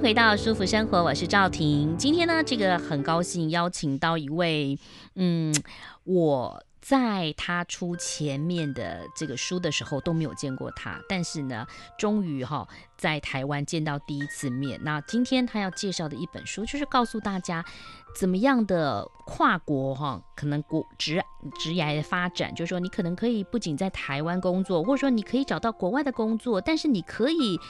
回到舒服生活，我是赵婷。今天呢，这个很高兴邀请到一位，嗯，我在他出前面的这个书的时候都没有见过他，但是呢，终于哈、在台湾见到第一次面。那今天他要介绍的一本书，就是告诉大家怎么样的跨国哈、可能国职职涯的发展，就是说你可能可以不仅在台湾工作，或者说你可以找到国外的工作，但是你可以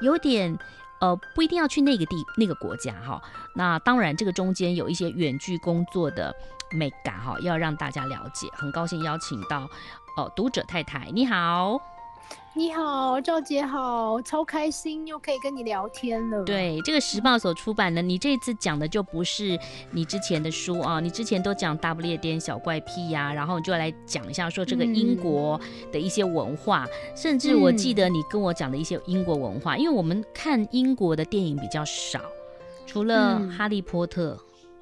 有点。呃，不一定要去那个地那个国家哈。那当然，这个中间有一些远距工作的美感哈，要让大家了解。很高兴邀请到呃读者太太，你好。你好，赵姐好，超开心又可以跟你聊天了。对，这个时报所出版的，你这次讲的就不是你之前的书啊，你之前都讲大不列颠小怪癖呀、啊，然后你就来讲一下说这个英国的一些文化，嗯、甚至我记得你跟我讲的一些英国文化，嗯、因为我们看英国的电影比较少，除了哈利波特。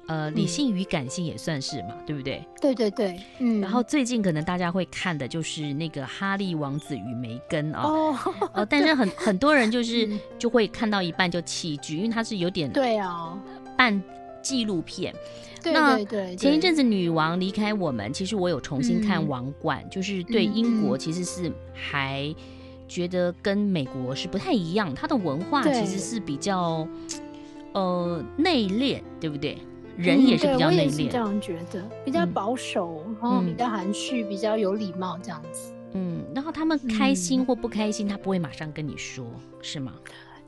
呃，理性与感性也算是嘛，嗯、对不对？对对对，嗯。然后最近可能大家会看的就是那个《哈利王子与梅根》啊，哦，呃，但是很很多人就 是就会看到一半就弃剧，因为它是有点对啊，半纪录片。对对对。前一阵子女王离开我们，其实我有重新看《王冠》，嗯，就是对英国其实是还觉得跟美国是不太一样，它的文化其实是比较呃内敛，对不对？人也是比较内敛，嗯、是这样觉得，比较保守，嗯、然后比较含蓄，嗯、比较有礼貌这样子。嗯，然后他们开心或不开心，嗯、他不会马上跟你说，是吗？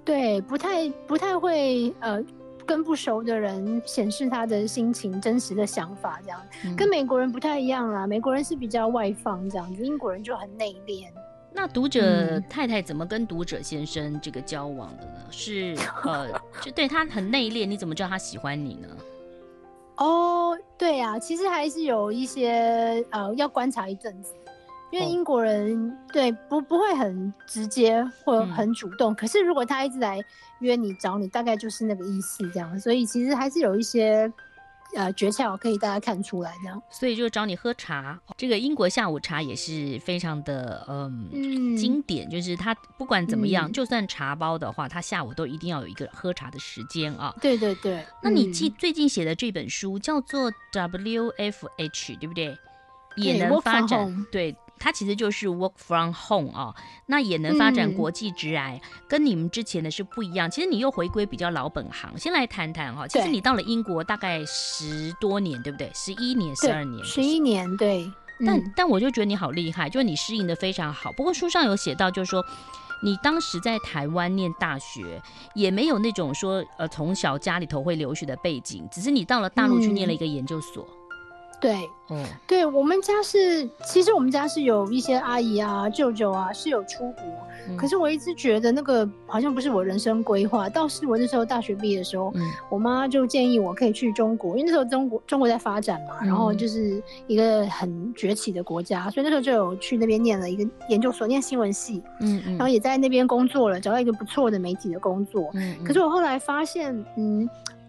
对，不太不太会呃，跟不熟的人显示他的心情、真实的想法这样，嗯、跟美国人不太一样啦。美国人是比较外放这样子，英国人就很内敛。那读者太太怎么跟读者先生这个交往的呢？是呃，就对他很内敛，你怎么知道他喜欢你呢？哦，对呀、啊，其实还是有一些呃要观察一阵子，因为英国人、哦、对不不会很直接或很主动，嗯、可是如果他一直来约你找你，大概就是那个意思这样，所以其实还是有一些。呃，诀窍可以大家看出来这样，所以就找你喝茶。这个英国下午茶也是非常的嗯，嗯经典，就是他不管怎么样，嗯、就算茶包的话，他下午都一定要有一个喝茶的时间啊。对对对。那你记最近写的这本书叫做 WFH，对不对？也能发展对。它其实就是 work from home 啊、哦，那也能发展国际职涯，嗯、跟你们之前的是不一样。其实你又回归比较老本行，先来谈谈哈。其实你到了英国大概十多年，对不对？十一年、十二年、十一年，对。但、嗯、但我就觉得你好厉害，就是你适应的非常好。不过书上有写到，就是说你当时在台湾念大学，也没有那种说呃从小家里头会留学的背景，只是你到了大陆去念了一个研究所。嗯对，嗯，对我们家是，其实我们家是有一些阿姨啊、舅舅啊是有出国，嗯、可是我一直觉得那个好像不是我人生规划。倒是我那时候大学毕业的时候，嗯、我妈就建议我可以去中国，因为那时候中国中国在发展嘛，嗯、然后就是一个很崛起的国家，所以那时候就有去那边念了一个研究所，念新闻系，嗯嗯，然后也在那边工作了，找到一个不错的媒体的工作，可是我后来发现，嗯，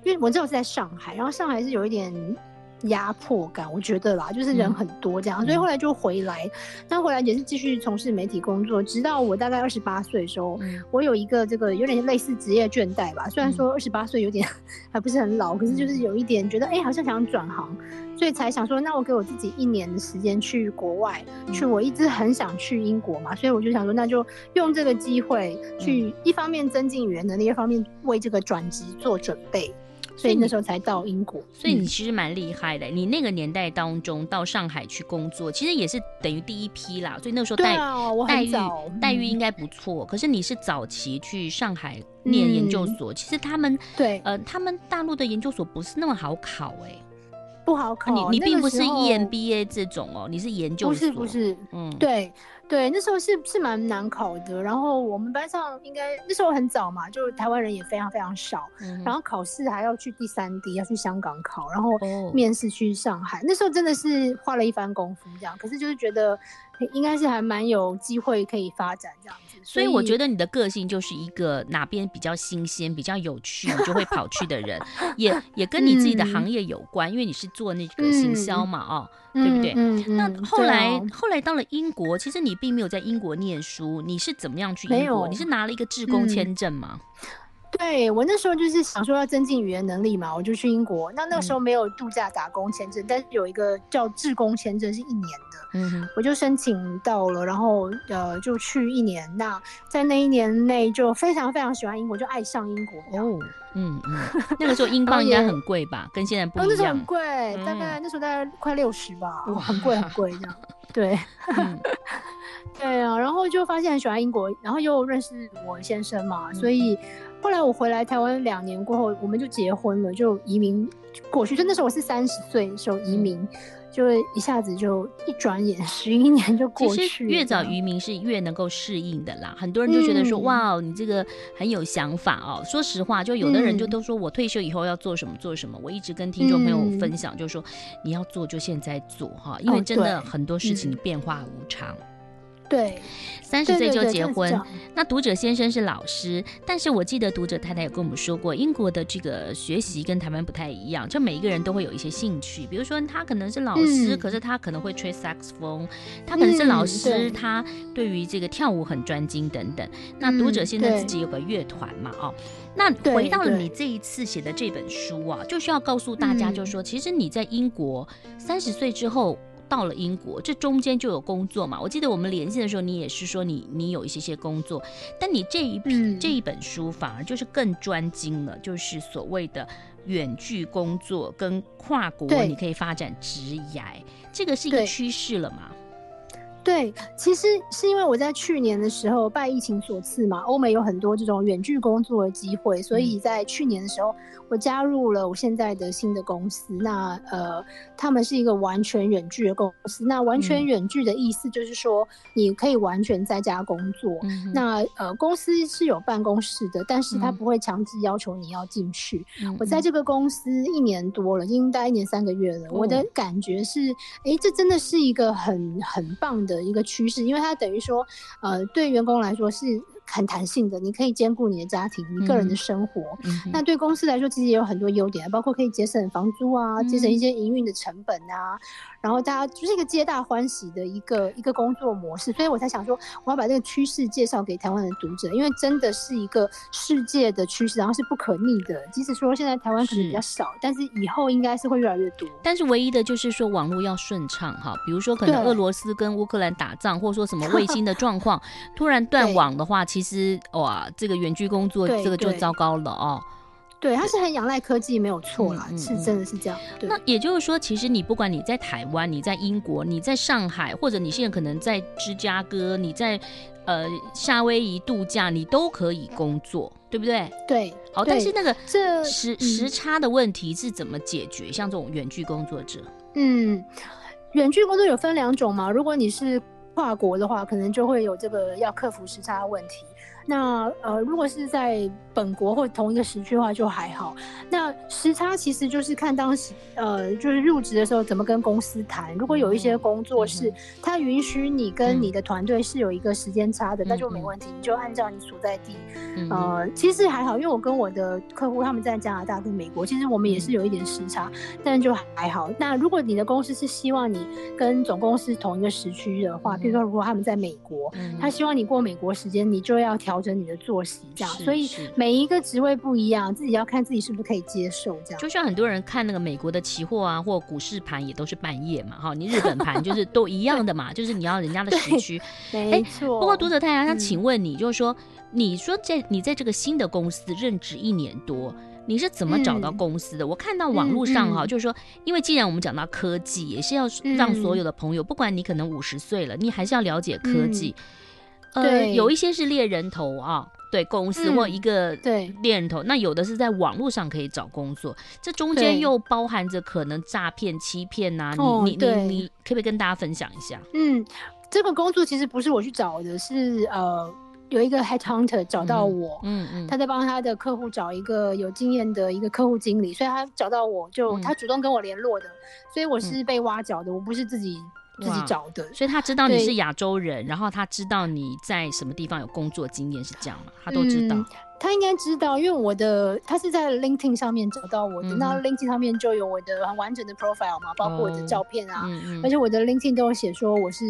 因为我知道是在上海，然后上海是有一点。压迫感，我觉得啦，就是人很多这样，嗯、所以后来就回来。那、嗯、回来也是继续从事媒体工作，直到我大概二十八岁的时候，嗯、我有一个这个有点类似职业倦怠吧。虽然说二十八岁有点 还不是很老，可是就是有一点觉得，哎、欸，好像想转行，所以才想说，那我给我自己一年的时间去国外，嗯、去。我一直很想去英国嘛，所以我就想说，那就用这个机会去，一方面增进语言能力，一方面为这个转职做准备。所以那时候才到英国，所以你其实蛮厉害的。嗯、你那个年代当中到上海去工作，其实也是等于第一批啦。所以那时候待、啊、待遇待遇应该不错。嗯、可是你是早期去上海念研究所，嗯、其实他们对呃，他们大陆的研究所不是那么好考哎、欸，不好考。你你并不是 EMBA 这种哦，你是研究所，不是不是，嗯，对。对，那时候是是蛮难考的。然后我们班上应该那时候很早嘛，就台湾人也非常非常少。嗯、然后考试还要去第三地，要去香港考，然后面试去上海。哦、那时候真的是花了一番功夫这样。可是就是觉得应该是还蛮有机会可以发展这样子。所以，我觉得你的个性就是一个哪边比较新鲜、比较有趣，你就会跑去的人。也也跟你自己的行业有关，嗯、因为你是做那个行销嘛，哦。对不对？那后来、哦、后来到了英国，其实你并没有在英国念书，你是怎么样去英国？你是拿了一个志工签证吗？嗯、对，我那时候就是想说要增进语言能力嘛，我就去英国。那那个时候没有度假打工签证，嗯、但是有一个叫志工签证是一年的，嗯哼，我就申请到了，然后呃就去一年。那在那一年内就非常非常喜欢英国，就爱上英国哦。嗯嗯，那个时候英镑应该很贵吧？跟现在不一样。那时候很贵，大概那时候大概快六十吧，哇很贵很贵这样。对，对啊，然后就发现很喜欢英国，然后又认识我先生嘛，所以后来我回来台湾两年过后，我们就结婚了，就移民过去。就那时候我是三十岁的时候移民。就一下子就一转眼十一年就过去。其实越早移民是越能够适应的啦。很多人就觉得说，嗯、哇，你这个很有想法哦。说实话，就有的人就都说我退休以后要做什么做什么。我一直跟听众朋友分享，就是说你要做就现在做哈，因为真的很多事情变化无常。哦对，三十岁就结婚。那读者先生是老师，但是我记得读者太太有跟我们说过，英国的这个学习跟台湾不太一样，就每一个人都会有一些兴趣。比如说他可能是老师，嗯、可是他可能会吹萨克斯风；他可能是老师，嗯、他对于这个跳舞很专精等等。那读者现在自己有个乐团嘛，哦，那回到了你这一次写的这本书啊，就需要告诉大家，就是说，其实你在英国三十岁之后。到了英国，这中间就有工作嘛？我记得我们连线的时候，你也是说你你有一些些工作，但你这一批、嗯、这一本书反而就是更专精了，就是所谓的远距工作跟跨国，你可以发展职涯，这个是一个趋势了吗？对，其实是因为我在去年的时候拜疫情所赐嘛，欧美有很多这种远距工作的机会，所以在去年的时候。我加入了我现在的新的公司，那呃，他们是一个完全远距的公司。那完全远距的意思就是说，你可以完全在家工作。嗯、那呃，公司是有办公室的，但是他不会强制要求你要进去。嗯、我在这个公司一年多了，已经待一年三个月了。嗯、我的感觉是，哎，这真的是一个很很棒的的一个趋势，因为它等于说，呃，对员工来说是。很弹性的，你可以兼顾你的家庭、你个人的生活。那对公司来说，其实也有很多优点，包括可以节省房租啊，节省一些营运的成本啊。然后大家就是一个皆大欢喜的一个一个工作模式，所以我才想说，我要把这个趋势介绍给台湾的读者，因为真的是一个世界的趋势，然后是不可逆的。即使说现在台湾可能比较少，是但是以后应该是会越来越多。但是唯一的就是说网络要顺畅哈，比如说可能俄罗斯跟乌克兰打仗，或者说什么卫 星的状况突然断网的话，对其实哇，这个远距工作这个就糟糕了哦。对，他是很仰赖科技，没有错啦，是真的是这样。对，那也就是说，其实你不管你在台湾、你在英国、你在上海，或者你现在可能在芝加哥、你在呃夏威夷度假，你都可以工作，对不对？对。好，但是那个这时时差的问题是怎么解决？像这种远距工作者，嗯，远距工作有分两种嘛。如果你是跨国的话，可能就会有这个要克服时差的问题。那呃，如果是在本国或同一个时区的话，就还好。那时差其实就是看当时呃，就是入职的时候怎么跟公司谈。如果有一些工作是他允许你跟你的团队是有一个时间差的，那就没问题，你就按照你所在地。呃，其实还好，因为我跟我的客户他们在加拿大跟美国，其实我们也是有一点时差，但就还好。那如果你的公司是希望你跟总公司同一个时区的话，比如说如果他们在美国，他希望你过美国时间，你就要调整你的作息这样。所以每一个职位不一样，自己要看自己是不是可以接受这样。就像很多人看那个美国的期货啊，或股市盘也都是半夜嘛，哈，你日本盘就是都一样的嘛，就是你要人家的时区，没错。不过读者太阳想请问你，就是说。你说在你在这个新的公司任职一年多，你是怎么找到公司的？嗯、我看到网络上哈，嗯嗯、就是说，因为既然我们讲到科技，也是要让所有的朋友，嗯、不管你可能五十岁了，你还是要了解科技。嗯、呃，对有一些是猎人头啊，对公司或一个对猎人头，嗯、那有的是在网络上可以找工作，这中间又包含着可能诈骗、欺骗呐。你你你你，可不可以跟大家分享一下？嗯。这个工作其实不是我去找的，是呃有一个 headhunter 找到我，嗯嗯，他在帮他的客户找一个有经验的一个客户经理，所以他找到我就、嗯、他主动跟我联络的，所以我是被挖角的，我不是自己。自己找的，所以他知道你是亚洲人，然后他知道你在什么地方有工作经验，是这样吗？他都知道。嗯、他应该知道，因为我的他是在 LinkedIn 上面找到我的，那、嗯、LinkedIn 上面就有我的很完整的 profile 嘛，包括我的照片啊，哦嗯嗯、而且我的 LinkedIn 都有写说我是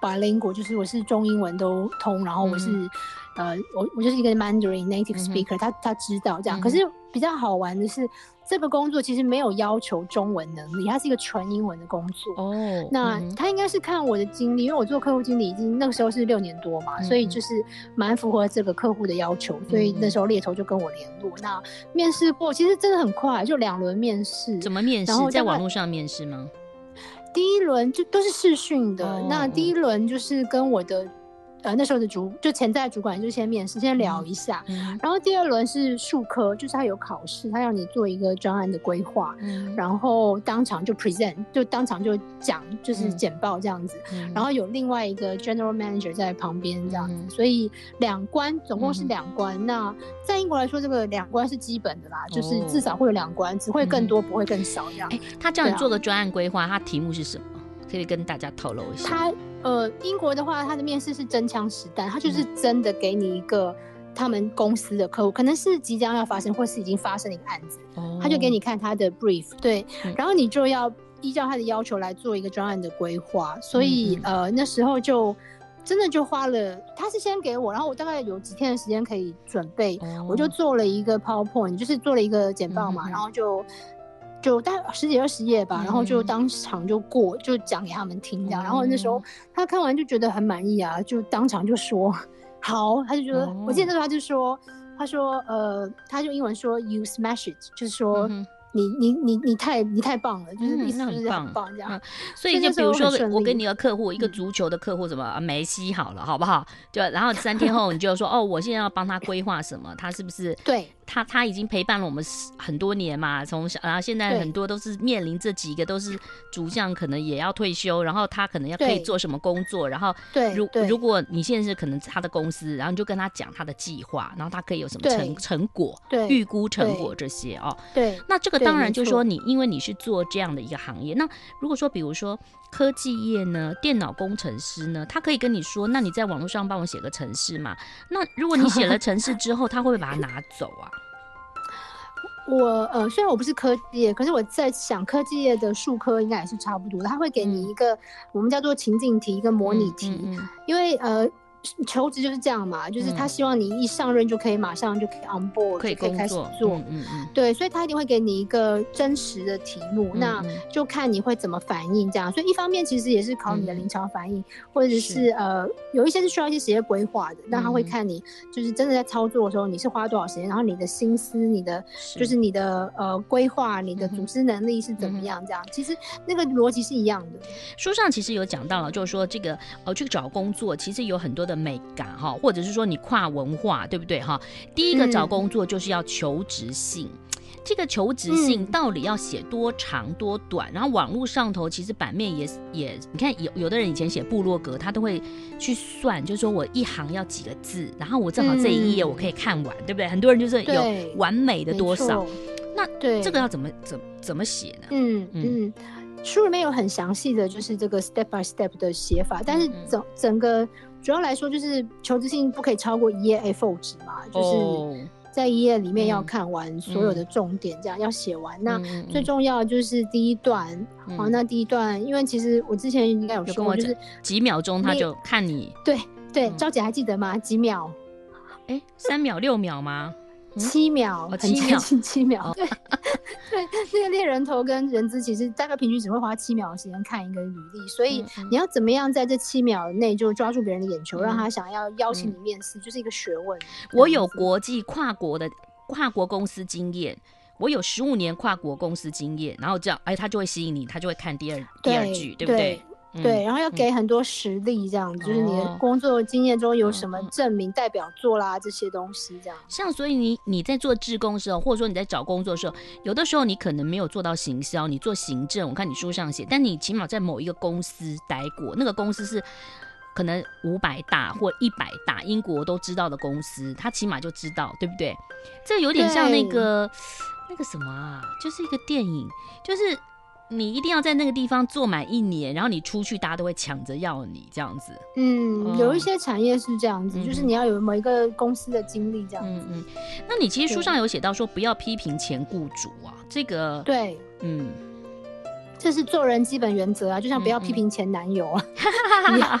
bilingual，就是我是中英文都通，然后我是、嗯、呃，我我就是一个 Mandarin native speaker，、嗯、他他知道这样。嗯、可是比较好玩的是。这个工作其实没有要求中文能力，它是一个纯英文的工作。哦，那他应该是看我的经历，因为我做客户经理已经那个时候是六年多嘛，嗯、所以就是蛮符合这个客户的要求，嗯、所以那时候猎头就跟我联络。嗯、那面试过，其实真的很快，就两轮面试。怎么面试？然后在网络上面试吗？第一轮就都是视讯的，哦、那第一轮就是跟我的。呃，那时候的主就潜在主管就先面试，先聊一下，嗯、然后第二轮是术科，就是他有考试，他要你做一个专案的规划，嗯、然后当场就 present，就当场就讲，就是简报这样子，嗯、然后有另外一个 general manager 在旁边这样子，嗯、所以两关总共是两关。嗯、那在英国来说，这个两关是基本的啦，哦、就是至少会有两关，只会更多，不会更少这样。他叫你做的专案规划，他题目是什么？可以跟大家透露一下。他呃，英国的话，他的面试是真枪实弹，他就是真的给你一个他们公司的客户，可能是即将要发生，或是已经发生的一个案子，哦、他就给你看他的 brief，对，嗯、然后你就要依照他的要求来做一个专案的规划。所以、嗯、呃，那时候就真的就花了，他是先给我，然后我大概有几天的时间可以准备，哦、我就做了一个 PowerPoint，就是做了一个简报嘛，嗯、然后就。就大概十几二十页吧，然后就当场就过，就讲给他们听这样。然后那时候他看完就觉得很满意啊，就当场就说好，他就觉得，我记得那时候他就说，他说呃，他就英文说 you smash it，就是说。你你你你太你太棒了，就是意思就是很棒这样。嗯、所以就比如说我给你一个客户，一个足球的客户，什么、嗯、梅西好了，好不好？就然后三天后你就说哦，我现在要帮他规划什么？他是不是？对，他他已经陪伴了我们很多年嘛，从小然后现在很多都是面临这几个都是主将，可能也要退休，然后他可能要可以做什么工作？然后对，如如果你现在是可能他的公司，然后你就跟他讲他的计划，然后他可以有什么成成果？对，预估成果这些哦。对，那这个。当然，就是说你，因为你是做这样的一个行业，那如果说，比如说科技业呢，电脑工程师呢，他可以跟你说，那你在网络上帮我写个程式嘛？那如果你写了程式之后，他会不会把它拿走啊？我呃，虽然我不是科技业，可是我在想，科技业的数科应该也是差不多的，他会给你一个、嗯、我们叫做情境题，一个模拟题，嗯嗯嗯、因为呃。求职就是这样嘛，就是他希望你一上任就可以马上就可以 on board，可以可以开始做，嗯嗯，嗯。对，所以他一定会给你一个真实的题目，嗯、那就看你会怎么反应这样。所以一方面其实也是考你的临场反应，嗯、或者是，呃有一些是需要一些时间规划的，那他会看你就是真的在操作的时候你是花多少时间，然后你的心思、你的是。就是你的呃规划、你的组织能力是怎么样这样。嗯、其实那个逻辑是一样的。书上其实有讲到了，就是说这个呃去找工作其实有很多的。美感哈，或者是说你跨文化，对不对哈？第一个找工作就是要求职信，嗯、这个求职信到底要写多长多短？嗯、然后网络上头其实版面也也，你看有有的人以前写部落格，他都会去算，就是说我一行要几个字，然后我正好这一页我可以看完，嗯、对不对？很多人就是有完美的多少，那对这个要怎么怎怎么写呢？嗯嗯。嗯书里面有很详细的就是这个 step by step 的写法，但是整整个主要来说就是求职信不可以超过一页 A4 纸嘛，就是在一页里面要看完所有的重点，这样要写完。那最重要的就是第一段，好，那第一段，因为其实我之前应该有说过，就是几秒钟他就看你，对对，赵姐还记得吗？几秒？哎，三秒六秒吗？七秒，很接近七秒。对，对，那个猎人头跟人资其实大概平均只会花七秒的时间看一个履历，所以你要怎么样在这七秒内就抓住别人的眼球，让他想要邀请你面试，就是一个学问。我有国际跨国的跨国公司经验，我有十五年跨国公司经验，然后这样，哎，他就会吸引你，他就会看第二第二句，对不对？对，然后要给很多实例，这样就是你的工作经验中有什么证明、代表作啦，这些东西，这样。像所以你你在做志工的时候，或者说你在找工作的时候，有的时候你可能没有做到行销，你做行政，我看你书上写，但你起码在某一个公司待过，那个公司是可能五百大或一百大，英国都知道的公司，他起码就知道，对不对？这有点像那个那个什么啊，就是一个电影，就是。你一定要在那个地方做满一年，然后你出去，大家都会抢着要你这样子。嗯，哦、有一些产业是这样子，嗯、就是你要有某一个公司的经历这样子。嗯嗯。那你其实书上有写到说，不要批评前雇主啊，这个对，嗯。这是做人基本原则啊，就像不要批评前男友啊。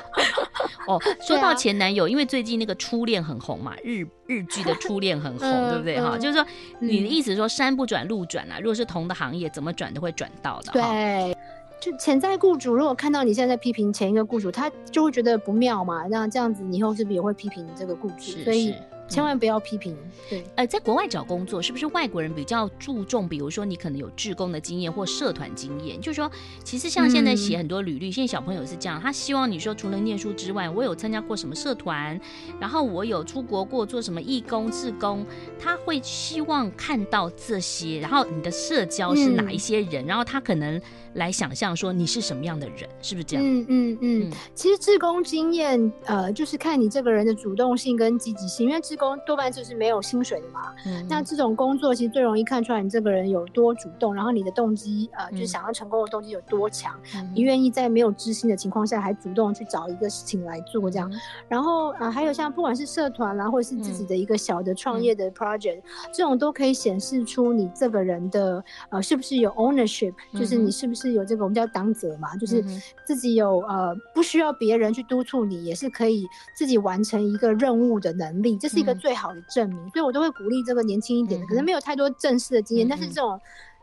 哦，说到前男友，因为最近那个初恋很红嘛，日日剧的初恋很红，对不对哈？就是说，你的意思说山不转路转啊，如果是同的行业，怎么转都会转到的。对，就潜在雇主如果看到你现在在批评前一个雇主，他就会觉得不妙嘛。那这样子，你以后是不是也会批评这个雇主？所以。千万不要批评。对，呃，在国外找工作，是不是外国人比较注重？比如说，你可能有志工的经验或社团经验，就是说，其实像现在写很多履历，嗯、现在小朋友是这样，他希望你说，除了念书之外，我有参加过什么社团，然后我有出国过做什么义工、志工，他会希望看到这些，然后你的社交是哪一些人，嗯、然后他可能来想象说你是什么样的人，是不是这样？嗯嗯嗯。其实志工经验，呃，就是看你这个人的主动性跟积极性，因为志工多半就是没有薪水的嘛。嗯。那这种工作其实最容易看出来你这个人有多主动，然后你的动机，呃，就是想要成功的动机有多强，嗯、你愿意在没有知心的情况下还主动去找一个事情来做这样。嗯、然后啊、呃，还有像不管是社团啦，或者是自己的一个小的创业的 project，、嗯、这种都可以显示出你这个人的呃是不是有 ownership，就是你是不是。是有这个我们叫当责嘛，就是自己有呃不需要别人去督促你，也是可以自己完成一个任务的能力，这是一个最好的证明。嗯、所以我都会鼓励这个年轻一点的，可能没有太多正式的经验，嗯、但是这种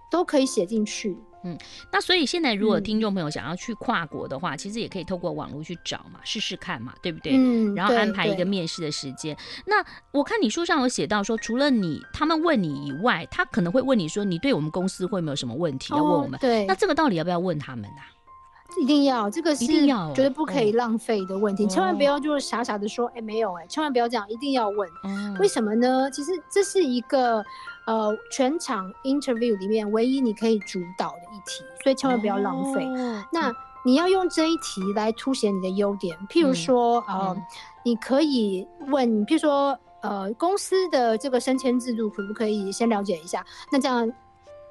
都可以写进去。嗯，那所以现在如果听众朋友想要去跨国的话，嗯、其实也可以透过网络去找嘛，试试看嘛，对不对？嗯，然后安排一个面试的时间。那我看你书上有写到说，除了你他们问你以外，他可能会问你说，你对我们公司会没有什么问题要问我们？哦、对，那这个到底要不要问他们呢、啊？一定要，这个是绝对不可以浪费的问题，千万不要就是傻傻的说，哎，没有，哎，千万不要这样，一定要问。为什么呢？其实这是一个呃全场 interview 里面唯一你可以主导的一题，所以千万不要浪费。那你要用这一题来凸显你的优点，譬如说，呃，你可以问，譬如说，呃，公司的这个升迁制度可不可以先了解一下？那这样。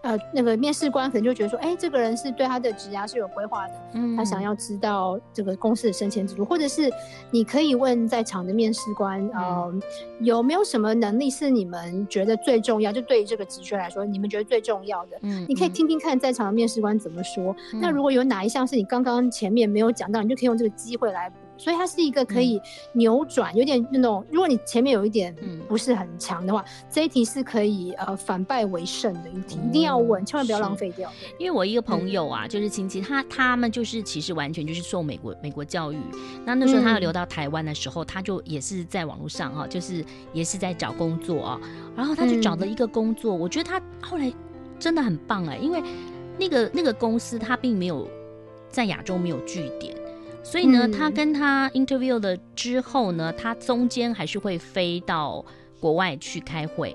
呃，那个面试官可能就觉得说，哎、欸，这个人是对他的职涯是有规划的，嗯，他想要知道这个公司的升迁制度，或者是你可以问在场的面试官，嗯、呃，有没有什么能力是你们觉得最重要？就对于这个职缺来说，你们觉得最重要的，嗯，你可以听听看在场的面试官怎么说。嗯、那如果有哪一项是你刚刚前面没有讲到，你就可以用这个机会来补。所以它是一个可以扭转，嗯、有点那种，如果你前面有一点不是很强的话，嗯、这一题是可以呃反败为胜的一题，嗯、一定要问，千万不要浪费掉。因为我一个朋友啊，嗯、就是亲戚，他他们就是其实完全就是受美国美国教育。那那时候他要留到台湾的时候，嗯、他就也是在网络上哈、啊，就是也是在找工作啊。然后他就找了一个工作，嗯、我觉得他后来真的很棒哎、欸，因为那个那个公司他并没有在亚洲没有据点。所以呢，他跟他 interview 了之后呢，他中间还是会飞到国外去开会。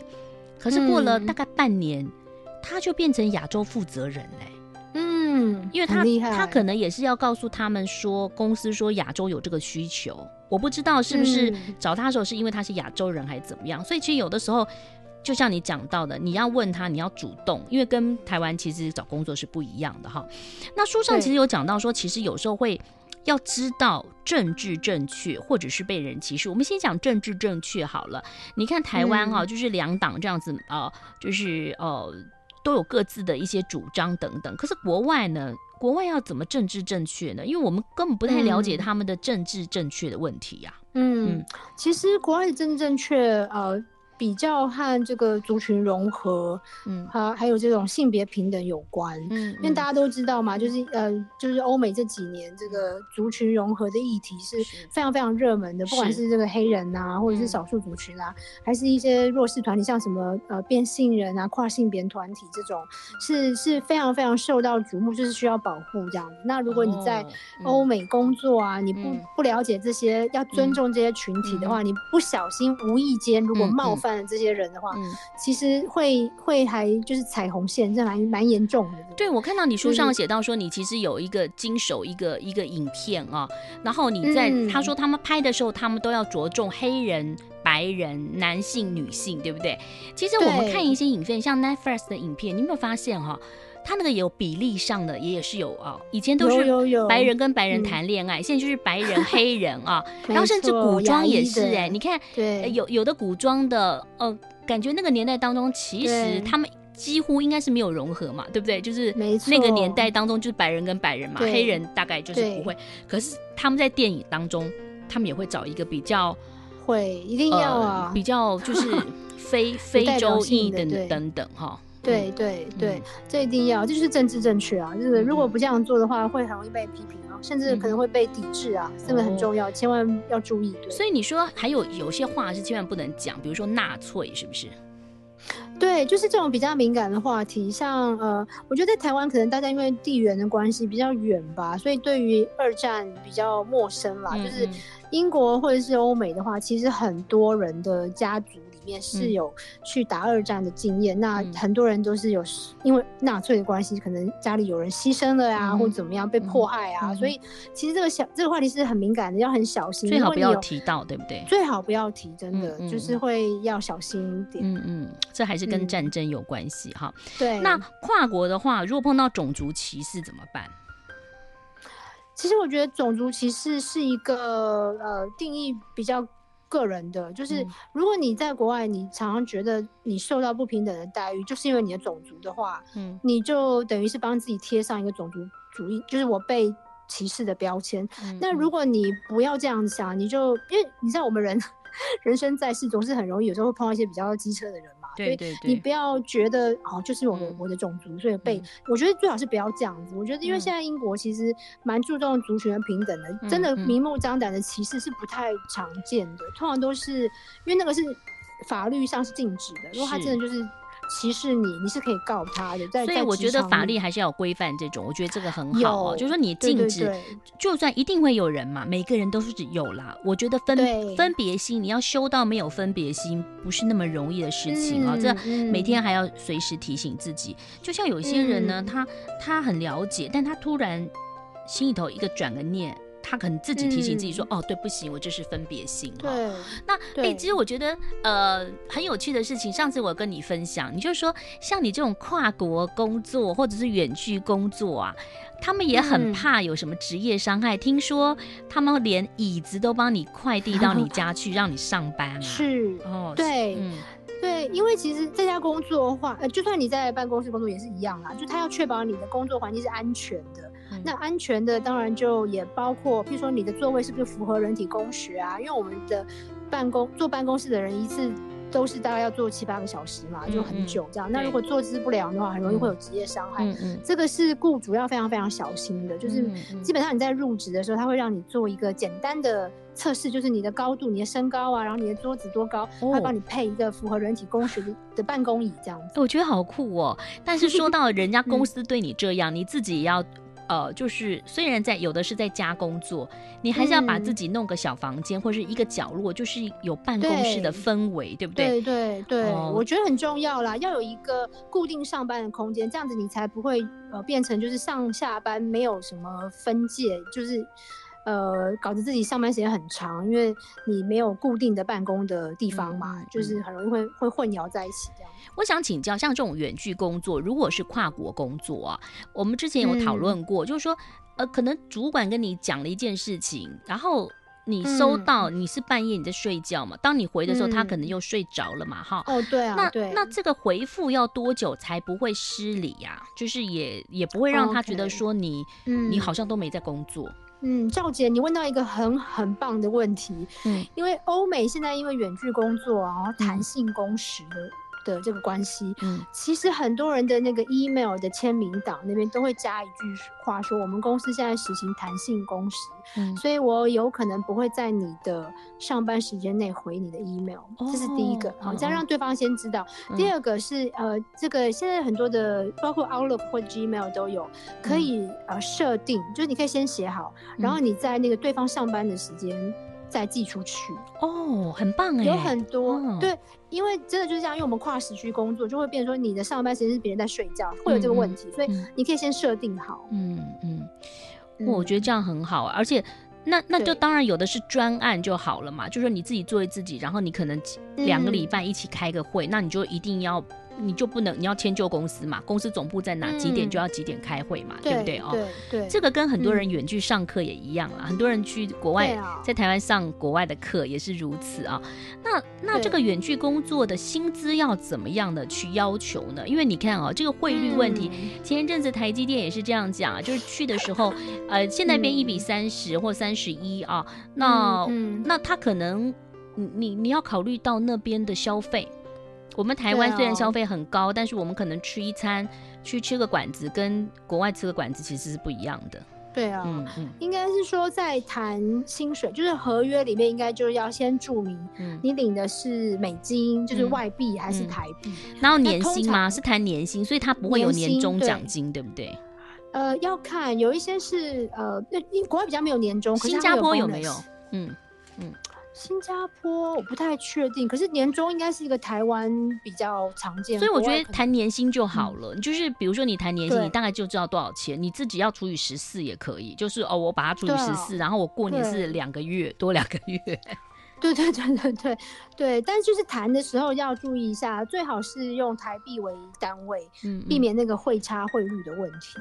可是过了大概半年，他就变成亚洲负责人嘞。嗯，因为他他可能也是要告诉他们说，公司说亚洲有这个需求。我不知道是不是找他的时候是因为他是亚洲人还是怎么样。所以其实有的时候，就像你讲到的，你要问他，你要主动，因为跟台湾其实找工作是不一样的哈。那书上其实有讲到说，其实有时候会。要知道政治正确，或者是被人歧视。我们先讲政治正确好了。你看台湾啊，就是两党这样子啊、呃，就是呃都有各自的一些主张等等。可是国外呢，国外要怎么政治正确呢？因为我们根本不太了解他们的政治正确的问题呀、啊。嗯，嗯，其实国外的政治正确呃。比较和这个族群融合，嗯，还还有这种性别平等有关，嗯，因为大家都知道嘛，就是呃，就是欧美这几年这个族群融合的议题是非常非常热门的，不管是。这个黑人啊，或者是少数族群啊，还是一些弱势团体，像什么呃变性人啊、跨性别团体这种，是是非常非常受到瞩目，就是需要保护这样。那如果你在欧美工作啊，你不不了解这些，要尊重这些群体的话，你不小心无意间如果冒犯。这些人的话，嗯、其实会会还就是踩红线，这蛮蛮严重的。对，我看到你书上写到说，你其实有一个经手一个一个影片啊，然后你在、嗯、他说他们拍的时候，他们都要着重黑人、白人、男性、女性，对不对？其实我们看一些影片，像 Netflix 的影片，你有没有发现哈？他那个有比例上的，也也是有啊。以前都是白人跟白人谈恋爱，现在就是白人黑人啊。然后甚至古装也是哎，你看，对，有有的古装的，呃，感觉那个年代当中，其实他们几乎应该是没有融合嘛，对不对？就是那个年代当中，就是白人跟白人嘛，黑人大概就是不会。可是他们在电影当中，他们也会找一个比较会一定要啊，比较就是非非洲裔等等等哈。对对对，嗯、这一定要，这就是政治正确啊！就是如果不这样做的话，会很容易被批评啊，甚至可能会被抵制啊，这个、嗯、很重要，千万要注意。对，所以你说还有有些话是千万不能讲，比如说纳粹，是不是？对，就是这种比较敏感的话题，像呃，我觉得在台湾可能大家因为地缘的关系比较远吧，所以对于二战比较陌生啦。嗯、就是英国或者是欧美的话，其实很多人的家族。面是有去打二战的经验，嗯、那很多人都是有因为纳粹的关系，可能家里有人牺牲了呀、啊，嗯、或怎么样被迫害啊，嗯、所以其实这个小这个话题是很敏感的，要很小心，最好不要提到，对不对？最好不要提，真的、嗯、就是会要小心一点。嗯嗯，这还是跟战争有关系哈。嗯、对，那跨国的话，如果碰到种族歧视怎么办？其实我觉得种族歧视是一个呃定义比较。个人的，就是如果你在国外，你常常觉得你受到不平等的待遇，就是因为你的种族的话，嗯，你就等于是帮自己贴上一个种族主义，就是我被歧视的标签。嗯，那如果你不要这样想，你就因为你知道我们人 人生在世，总是很容易有时候会碰到一些比较机车的人。对对对，你不要觉得哦，就是我我的种族，所以被、嗯、我觉得最好是不要这样子。我觉得因为现在英国其实蛮注重族群的平等的，嗯、真的明目张胆的歧视是不太常见的，嗯、通常都是因为那个是法律上是禁止的。如果他真的就是。歧视你，你是可以告他的。在所以我觉得法律还是要规范这种，我觉得这个很好哦。就是说你禁止，就算一定会有人嘛，每个人都是有啦。我觉得分分别心，你要修到没有分别心，不是那么容易的事情啊。这每天还要随时提醒自己。就像有些人呢，他他很了解，但他突然心里头一个转个念。他可能自己提醒自己说：“嗯、哦，对不行，我这是分别心。”对，那哎、欸，其实我觉得呃很有趣的事情，上次我跟你分享，你就说像你这种跨国工作或者是远距工作啊，他们也很怕有什么职业伤害。嗯、听说他们连椅子都帮你快递到你家去，让你上班啊。是哦，对，嗯，对，因为其实在家工作的话，呃，就算你在办公室工作也是一样啦，就他要确保你的工作环境是安全的。那安全的当然就也包括，譬如说你的座位是不是符合人体工学啊？因为我们的办公坐办公室的人一次都是大概要坐七八个小时嘛，就很久这样。嗯、那如果坐姿不良的话，很容易会有职业伤害。嗯嗯、这个是雇主要非常非常小心的，就是基本上你在入职的时候，他会让你做一个简单的测试，就是你的高度、你的身高啊，然后你的桌子多高，他会帮你配一个符合人体工学的的办公椅这样子。我觉得好酷哦！但是说到人家公司对你这样，嗯、你自己也要。呃，就是虽然在有的是在家工作，你还是要把自己弄个小房间、嗯、或者是一个角落，就是有办公室的氛围，对，对不对？对对对，哦、我觉得很重要啦，要有一个固定上班的空间，这样子你才不会呃变成就是上下班没有什么分界，就是。呃，搞得自己上班时间很长，因为你没有固定的办公的地方嘛，嗯、就是很容易会会混淆在一起这样。我想请教，像这种远距工作，如果是跨国工作啊，我们之前有讨论过，嗯、就是说，呃，可能主管跟你讲了一件事情，然后你收到，你是半夜你在睡觉嘛，嗯、当你回的时候，他可能又睡着了嘛，哈、嗯。哦，对啊，那对那这个回复要多久才不会失礼呀、啊？就是也也不会让他觉得说你，嗯、你好像都没在工作。嗯，赵姐，你问到一个很很棒的问题。嗯，因为欧美现在因为远距工作啊，然后弹性工时的。嗯的这个关系，嗯，其实很多人的那个 email 的签名档那边都会加一句话，说我们公司现在实行弹性工时，嗯，所以我有可能不会在你的上班时间内回你的 email，这是第一个，好，这样让对方先知道。第二个是呃，这个现在很多的包括 Outlook 或 Gmail 都有可以呃设定，就是你可以先写好，然后你在那个对方上班的时间。再寄出去。哦，很棒哎，有很多、哦、对，因为真的就是这样，因为我们跨时区工作，就会变成说你的上班时间是别人在睡觉，会有这个问题，嗯、所以你可以先设定好。嗯嗯，嗯，我觉得这样很好，而且。那那就当然有的是专案就好了嘛，就是说你自己作为自己，然后你可能两个礼拜一起开个会，嗯、那你就一定要。你就不能，你要迁就公司嘛？公司总部在哪？几点就要几点开会嘛？嗯、对不对哦？对对，这个跟很多人远距上课也一样啦。嗯、很多人去国外，在台湾上国外的课也是如此啊。那那这个远距工作的薪资要怎么样的去要求呢？因为你看哦，这个汇率问题，嗯、前一阵子台积电也是这样讲啊，就是去的时候，呃，现在变一比三十或三十一啊。那、嗯、那他可能，你你要考虑到那边的消费。我们台湾虽然消费很高，哦，但是我们可能吃一餐，去吃个馆子，跟国外吃个馆子其实是不一样的。对啊，嗯嗯，应该是说在谈薪水，就是合约里面应该就是要先注明，你领的是美金，嗯、就是外币还是台币？然后年薪吗？是谈年薪，所以它不会有年终奖金，对，对不对？呃，要看有一些是呃，那国外比较没有年终，新加坡有没有？嗯嗯。新加坡我不太确定，可是年终应该是一个台湾比较常见，所以我觉得谈年薪就好了。嗯、就是比如说你谈年薪，你大概就知道多少钱，你自己要除以十四也可以。就是哦，我把它除以十四，然后我过年是两个月多两个月。对对对对对对，但是就是谈的时候要注意一下，最好是用台币为单位，嗯嗯，避免那个汇差汇率的问题。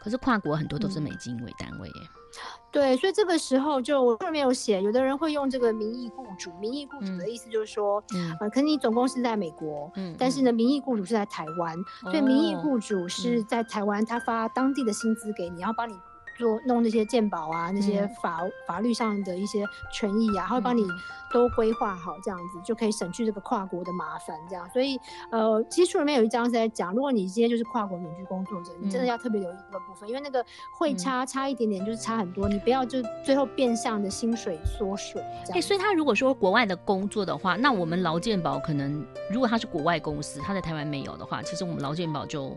可是跨国很多都是美金为单位耶。嗯对，所以这个时候就我这儿没有写，有的人会用这个名义雇主。名义雇主的意思就是说，嗯，呃，可能你总公司在美国，嗯，但是呢，名义雇主是在台湾，嗯，所以名义雇主是在台湾，他发当地的薪资给你，然后帮你。做弄那些鉴宝啊，那些法、嗯、法律上的一些权益啊，他会帮你都规划好，这样子、嗯、就可以省去这个跨国的麻烦。这样，所以呃，其实书里面有一章是在讲，如果你今天就是跨国远距工作者，你真的要特别留意这个部分，嗯、因为那个会差差一点点，就是差很多，嗯、你不要就最后变相的薪水缩水。哎、欸，所以他如果说国外的工作的话，那我们劳健保可能，如果他是国外公司，他在台湾没有的话，其实我们劳健保就。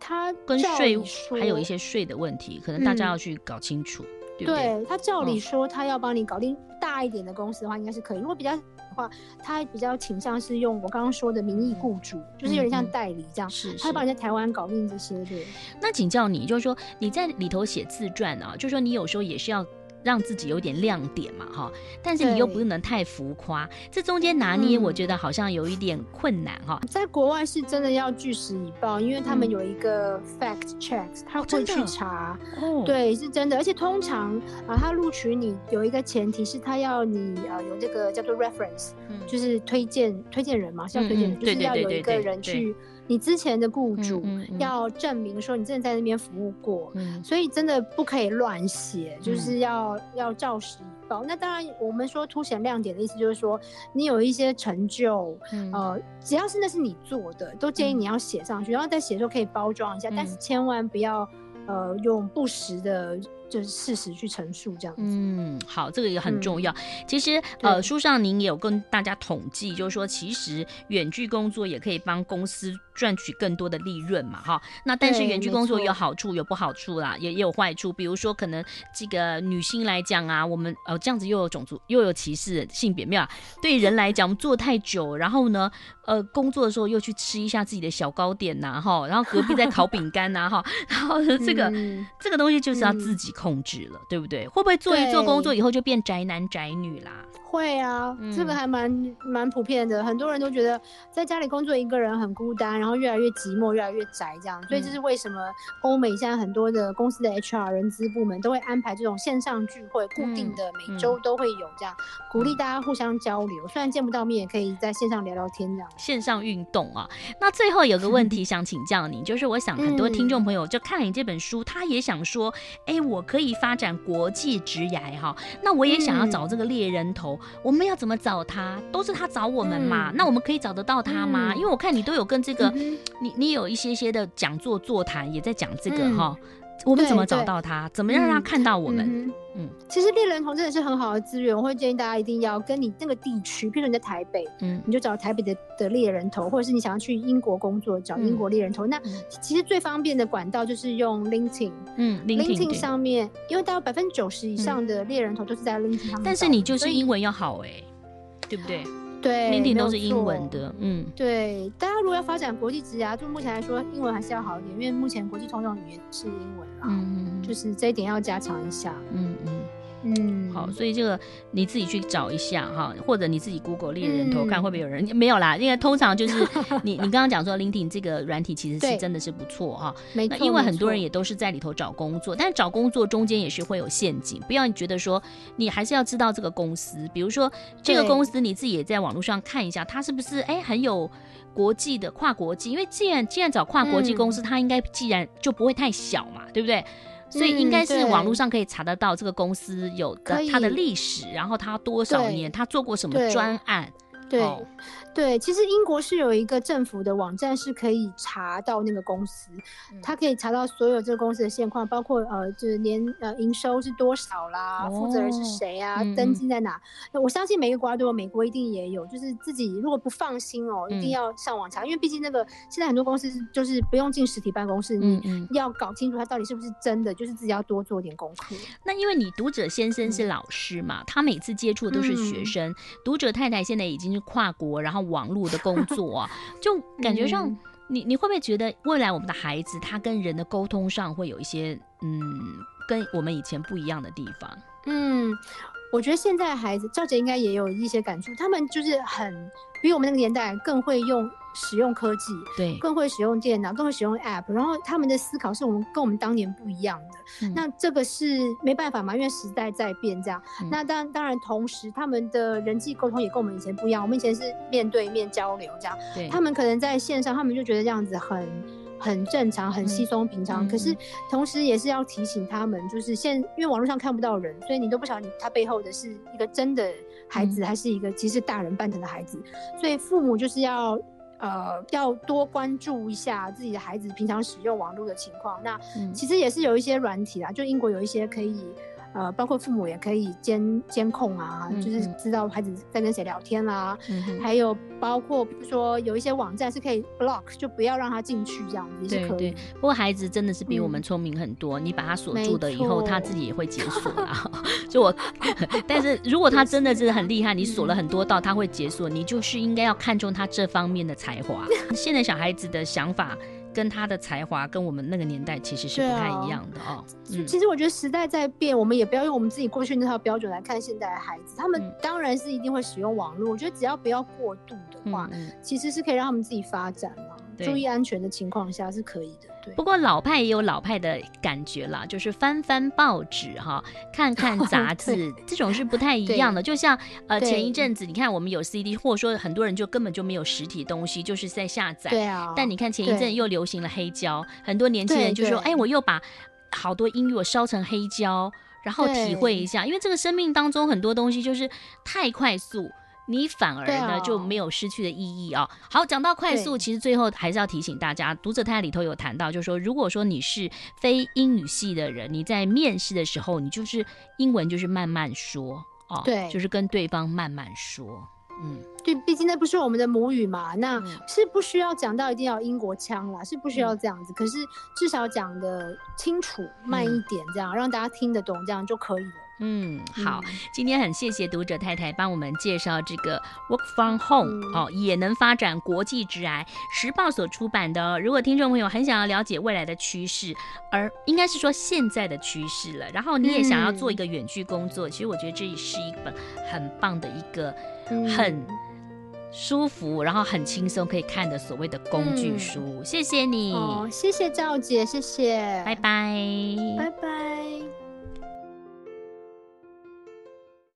他跟税还有一些税的问题，可能大家要去搞清楚，嗯、对不对？对，他照理说，他要帮你搞定大一点的公司的话，应该是可以。如果比较的话，他比较倾向是用我刚刚说的名义雇主，嗯、就是有点像代理这样，是、嗯、他帮你在台湾搞定这些。对。那请教你，就是说你在里头写自传啊，就是说你有时候也是要。让自己有点亮点嘛，哈，但是你又不能太浮夸，这中间拿捏，我觉得好像有一点困难哈、嗯。在国外是真的要据实以报，因为他们有一个 fact checks，他会去查，哦、对，是真的。而且通常啊，他录取你有一个前提是他要你啊有这个叫做 reference，、嗯、就是推荐推荐人嘛，是要推荐人，嗯、就是要有一个人去。你之前的雇主要证明说你真的在那边服务过，嗯嗯、所以真的不可以乱写，嗯、就是要要照实以报。那当然，我们说凸显亮点的意思就是说，你有一些成就，嗯、呃，只要是那是你做的，都建议你要写上去，嗯、然后在写的时候可以包装一下，嗯、但是千万不要呃用不实的。就是事实去陈述这样子。嗯，好，这个也很重要。嗯、其实，呃，书上您也有跟大家统计，就是说，其实远距工作也可以帮公司赚取更多的利润嘛，哈。那但是远距工作有好处，有不好处啦，也也有坏处。比如说，可能这个女性来讲啊，我们呃这样子又有种族又有歧视性别，没有？对人来讲，我们坐太久，然后呢，呃，工作的时候又去吃一下自己的小糕点呐，哈，然后隔壁在烤饼干呐，哈，然后这个、嗯、这个东西就是要自己。控制了，对不对？会不会做一做工作以后就变宅男宅女啦？会啊，嗯、这个还蛮蛮普遍的。很多人都觉得在家里工作一个人很孤单，然后越来越寂寞，越来越宅这样。所以这是为什么欧美现在很多的公司的 HR 人资部门都会安排这种线上聚会，固定的每周都会有这样，嗯、鼓励大家互相交流。虽然见不到面，也可以在线上聊聊天这样。线上运动啊。那最后有个问题 想请教你，就是我想很多听众朋友就看了你这本书，他也想说，哎，我可以发展国际职涯哈，那我也想要找这个猎人头。我们要怎么找他？都是他找我们嘛？嗯、那我们可以找得到他吗？嗯、因为我看你都有跟这个，嗯、你你有一些些的讲座座谈，也在讲这个哈。我们怎么找到他？怎么让他看到我们？嗯，嗯，其实猎人头真的是很好的资源，我会建议大家一定要跟你那个地区，譬如说你在台北，嗯，你就找台北的的猎人头，或者是你想要去英国工作，找英国猎人头。嗯、那其实最方便的管道就是用 LinkedIn，嗯，LinkedIn 上面，因为大概百分之九十以上的猎人头都是在 LinkedIn 上面。但是你就是英文要好哎、欸，对不对？对都是英文的，嗯，对，大家如果要发展国际职涯，就目前来说，英文还是要好一点，因为目前国际通用语言是英文啦，嗯，就是这一点要加强一下，嗯嗯。嗯，好，所以这个你自己去找一下哈，或者你自己 Google 猎人头看会不会有人、嗯、没有啦，因为通常就是 你你刚刚讲说 LinkedIn 这个软体其实是真的是不错哈，没错，因为很多人也都是在里头找工作，但是找工作中间也是会有陷阱，不要你觉得说你还是要知道这个公司，比如说这个公司你自己也在网络上看一下，它是不是哎很有国际的跨国际，因为既然既然找跨国际公司，嗯、它应该既然就不会太小嘛，对不对？所以应该是网络上可以查得到这个公司有的它的历史，然后它多少年，它做过什么专案，对。对对，其实英国是有一个政府的网站，是可以查到那个公司，它可以查到所有这个公司的现况，包括呃，就是年呃营收是多少啦，哦、负责人是谁啊，嗯、登记在哪。我相信每个国家都有，美国一定也有。就是自己如果不放心哦，一定要上网查，嗯、因为毕竟那个现在很多公司就是不用进实体办公室，你要搞清楚它到底是不是真的，就是自己要多做点功课。那因为你读者先生是老师嘛，嗯、他每次接触的都是学生，嗯、读者太太现在已经是跨国，然后。网络的工作啊，就 感觉上你你会不会觉得未来我们的孩子他跟人的沟通上会有一些嗯，跟我们以前不一样的地方？嗯，我觉得现在的孩子，赵姐应该也有一些感触，他们就是很比我们那个年代更会用。使用科技，对，更会使用电脑，更会使用 App，然后他们的思考是我们跟我们当年不一样的。嗯、那这个是没办法嘛，因为时代在变，这样。嗯、那当当然，同时他们的人际沟通也跟我们以前不一样。我们以前是面对面交流，这样。对。他们可能在线上，他们就觉得这样子很很正常，很稀松平常。嗯、可是同时也是要提醒他们，就是现因为网络上看不到人，所以你都不晓得他背后的是一个真的孩子，嗯、还是一个其实大人扮成的孩子。所以父母就是要。呃，要多关注一下自己的孩子平常使用网络的情况。那其实也是有一些软体啦，就英国有一些可以。呃，包括父母也可以监监控啊，嗯、就是知道孩子在跟谁聊天啦、啊，嗯、还有包括比如说有一些网站是可以 block，就不要让他进去这样子也是可以。对对，不过孩子真的是比我们聪明很多，嗯、你把他锁住了以后，他自己也会解锁啊。就我，但是如果他真的是很厉害，你锁了很多道，他会解锁，你就是应该要看中他这方面的才华。现在小孩子的想法。跟他的才华跟我们那个年代其实是不太一样的哦。嗯、其实我觉得时代在变，我们也不要用我们自己过去那套标准来看现在的孩子。他们当然是一定会使用网络，我觉得只要不要过度的话，其实是可以让他们自己发展嘛。对注意安全的情况下是可以的。对。不过老派也有老派的感觉啦，就是翻翻报纸哈，看看杂志，对这种是不太一样的。就像呃前一阵子，你看我们有 CD，或者说很多人就根本就没有实体东西，就是在下载。对啊。但你看前一阵又流行了黑胶，很多年轻人就说：“哎，我又把好多音乐我烧成黑胶，然后体会一下。”因为这个生命当中很多东西就是太快速。你反而呢、哦、就没有失去的意义啊、哦！好，讲到快速，其实最后还是要提醒大家，读者太太里头有谈到，就是说，如果说你是非英语系的人，你在面试的时候，你就是英文就是慢慢说哦，对，就是跟对方慢慢说，嗯，对，毕竟那不是我们的母语嘛，那是不需要讲到一定要英国腔啦，是不需要这样子，嗯、可是至少讲的清楚，慢一点，这样、嗯、让大家听得懂，这样就可以了。嗯，好，今天很谢谢读者太太帮我们介绍这个 Work from Home、嗯、哦，也能发展国际职癌，时报所出版的、哦。如果听众朋友很想要了解未来的趋势，而应该是说现在的趋势了，然后你也想要做一个远距工作，嗯、其实我觉得这是一本很棒的一个很舒服，然后很轻松可以看的所谓的工具书。嗯、谢谢你，哦，谢谢赵姐，谢谢，拜拜，拜拜。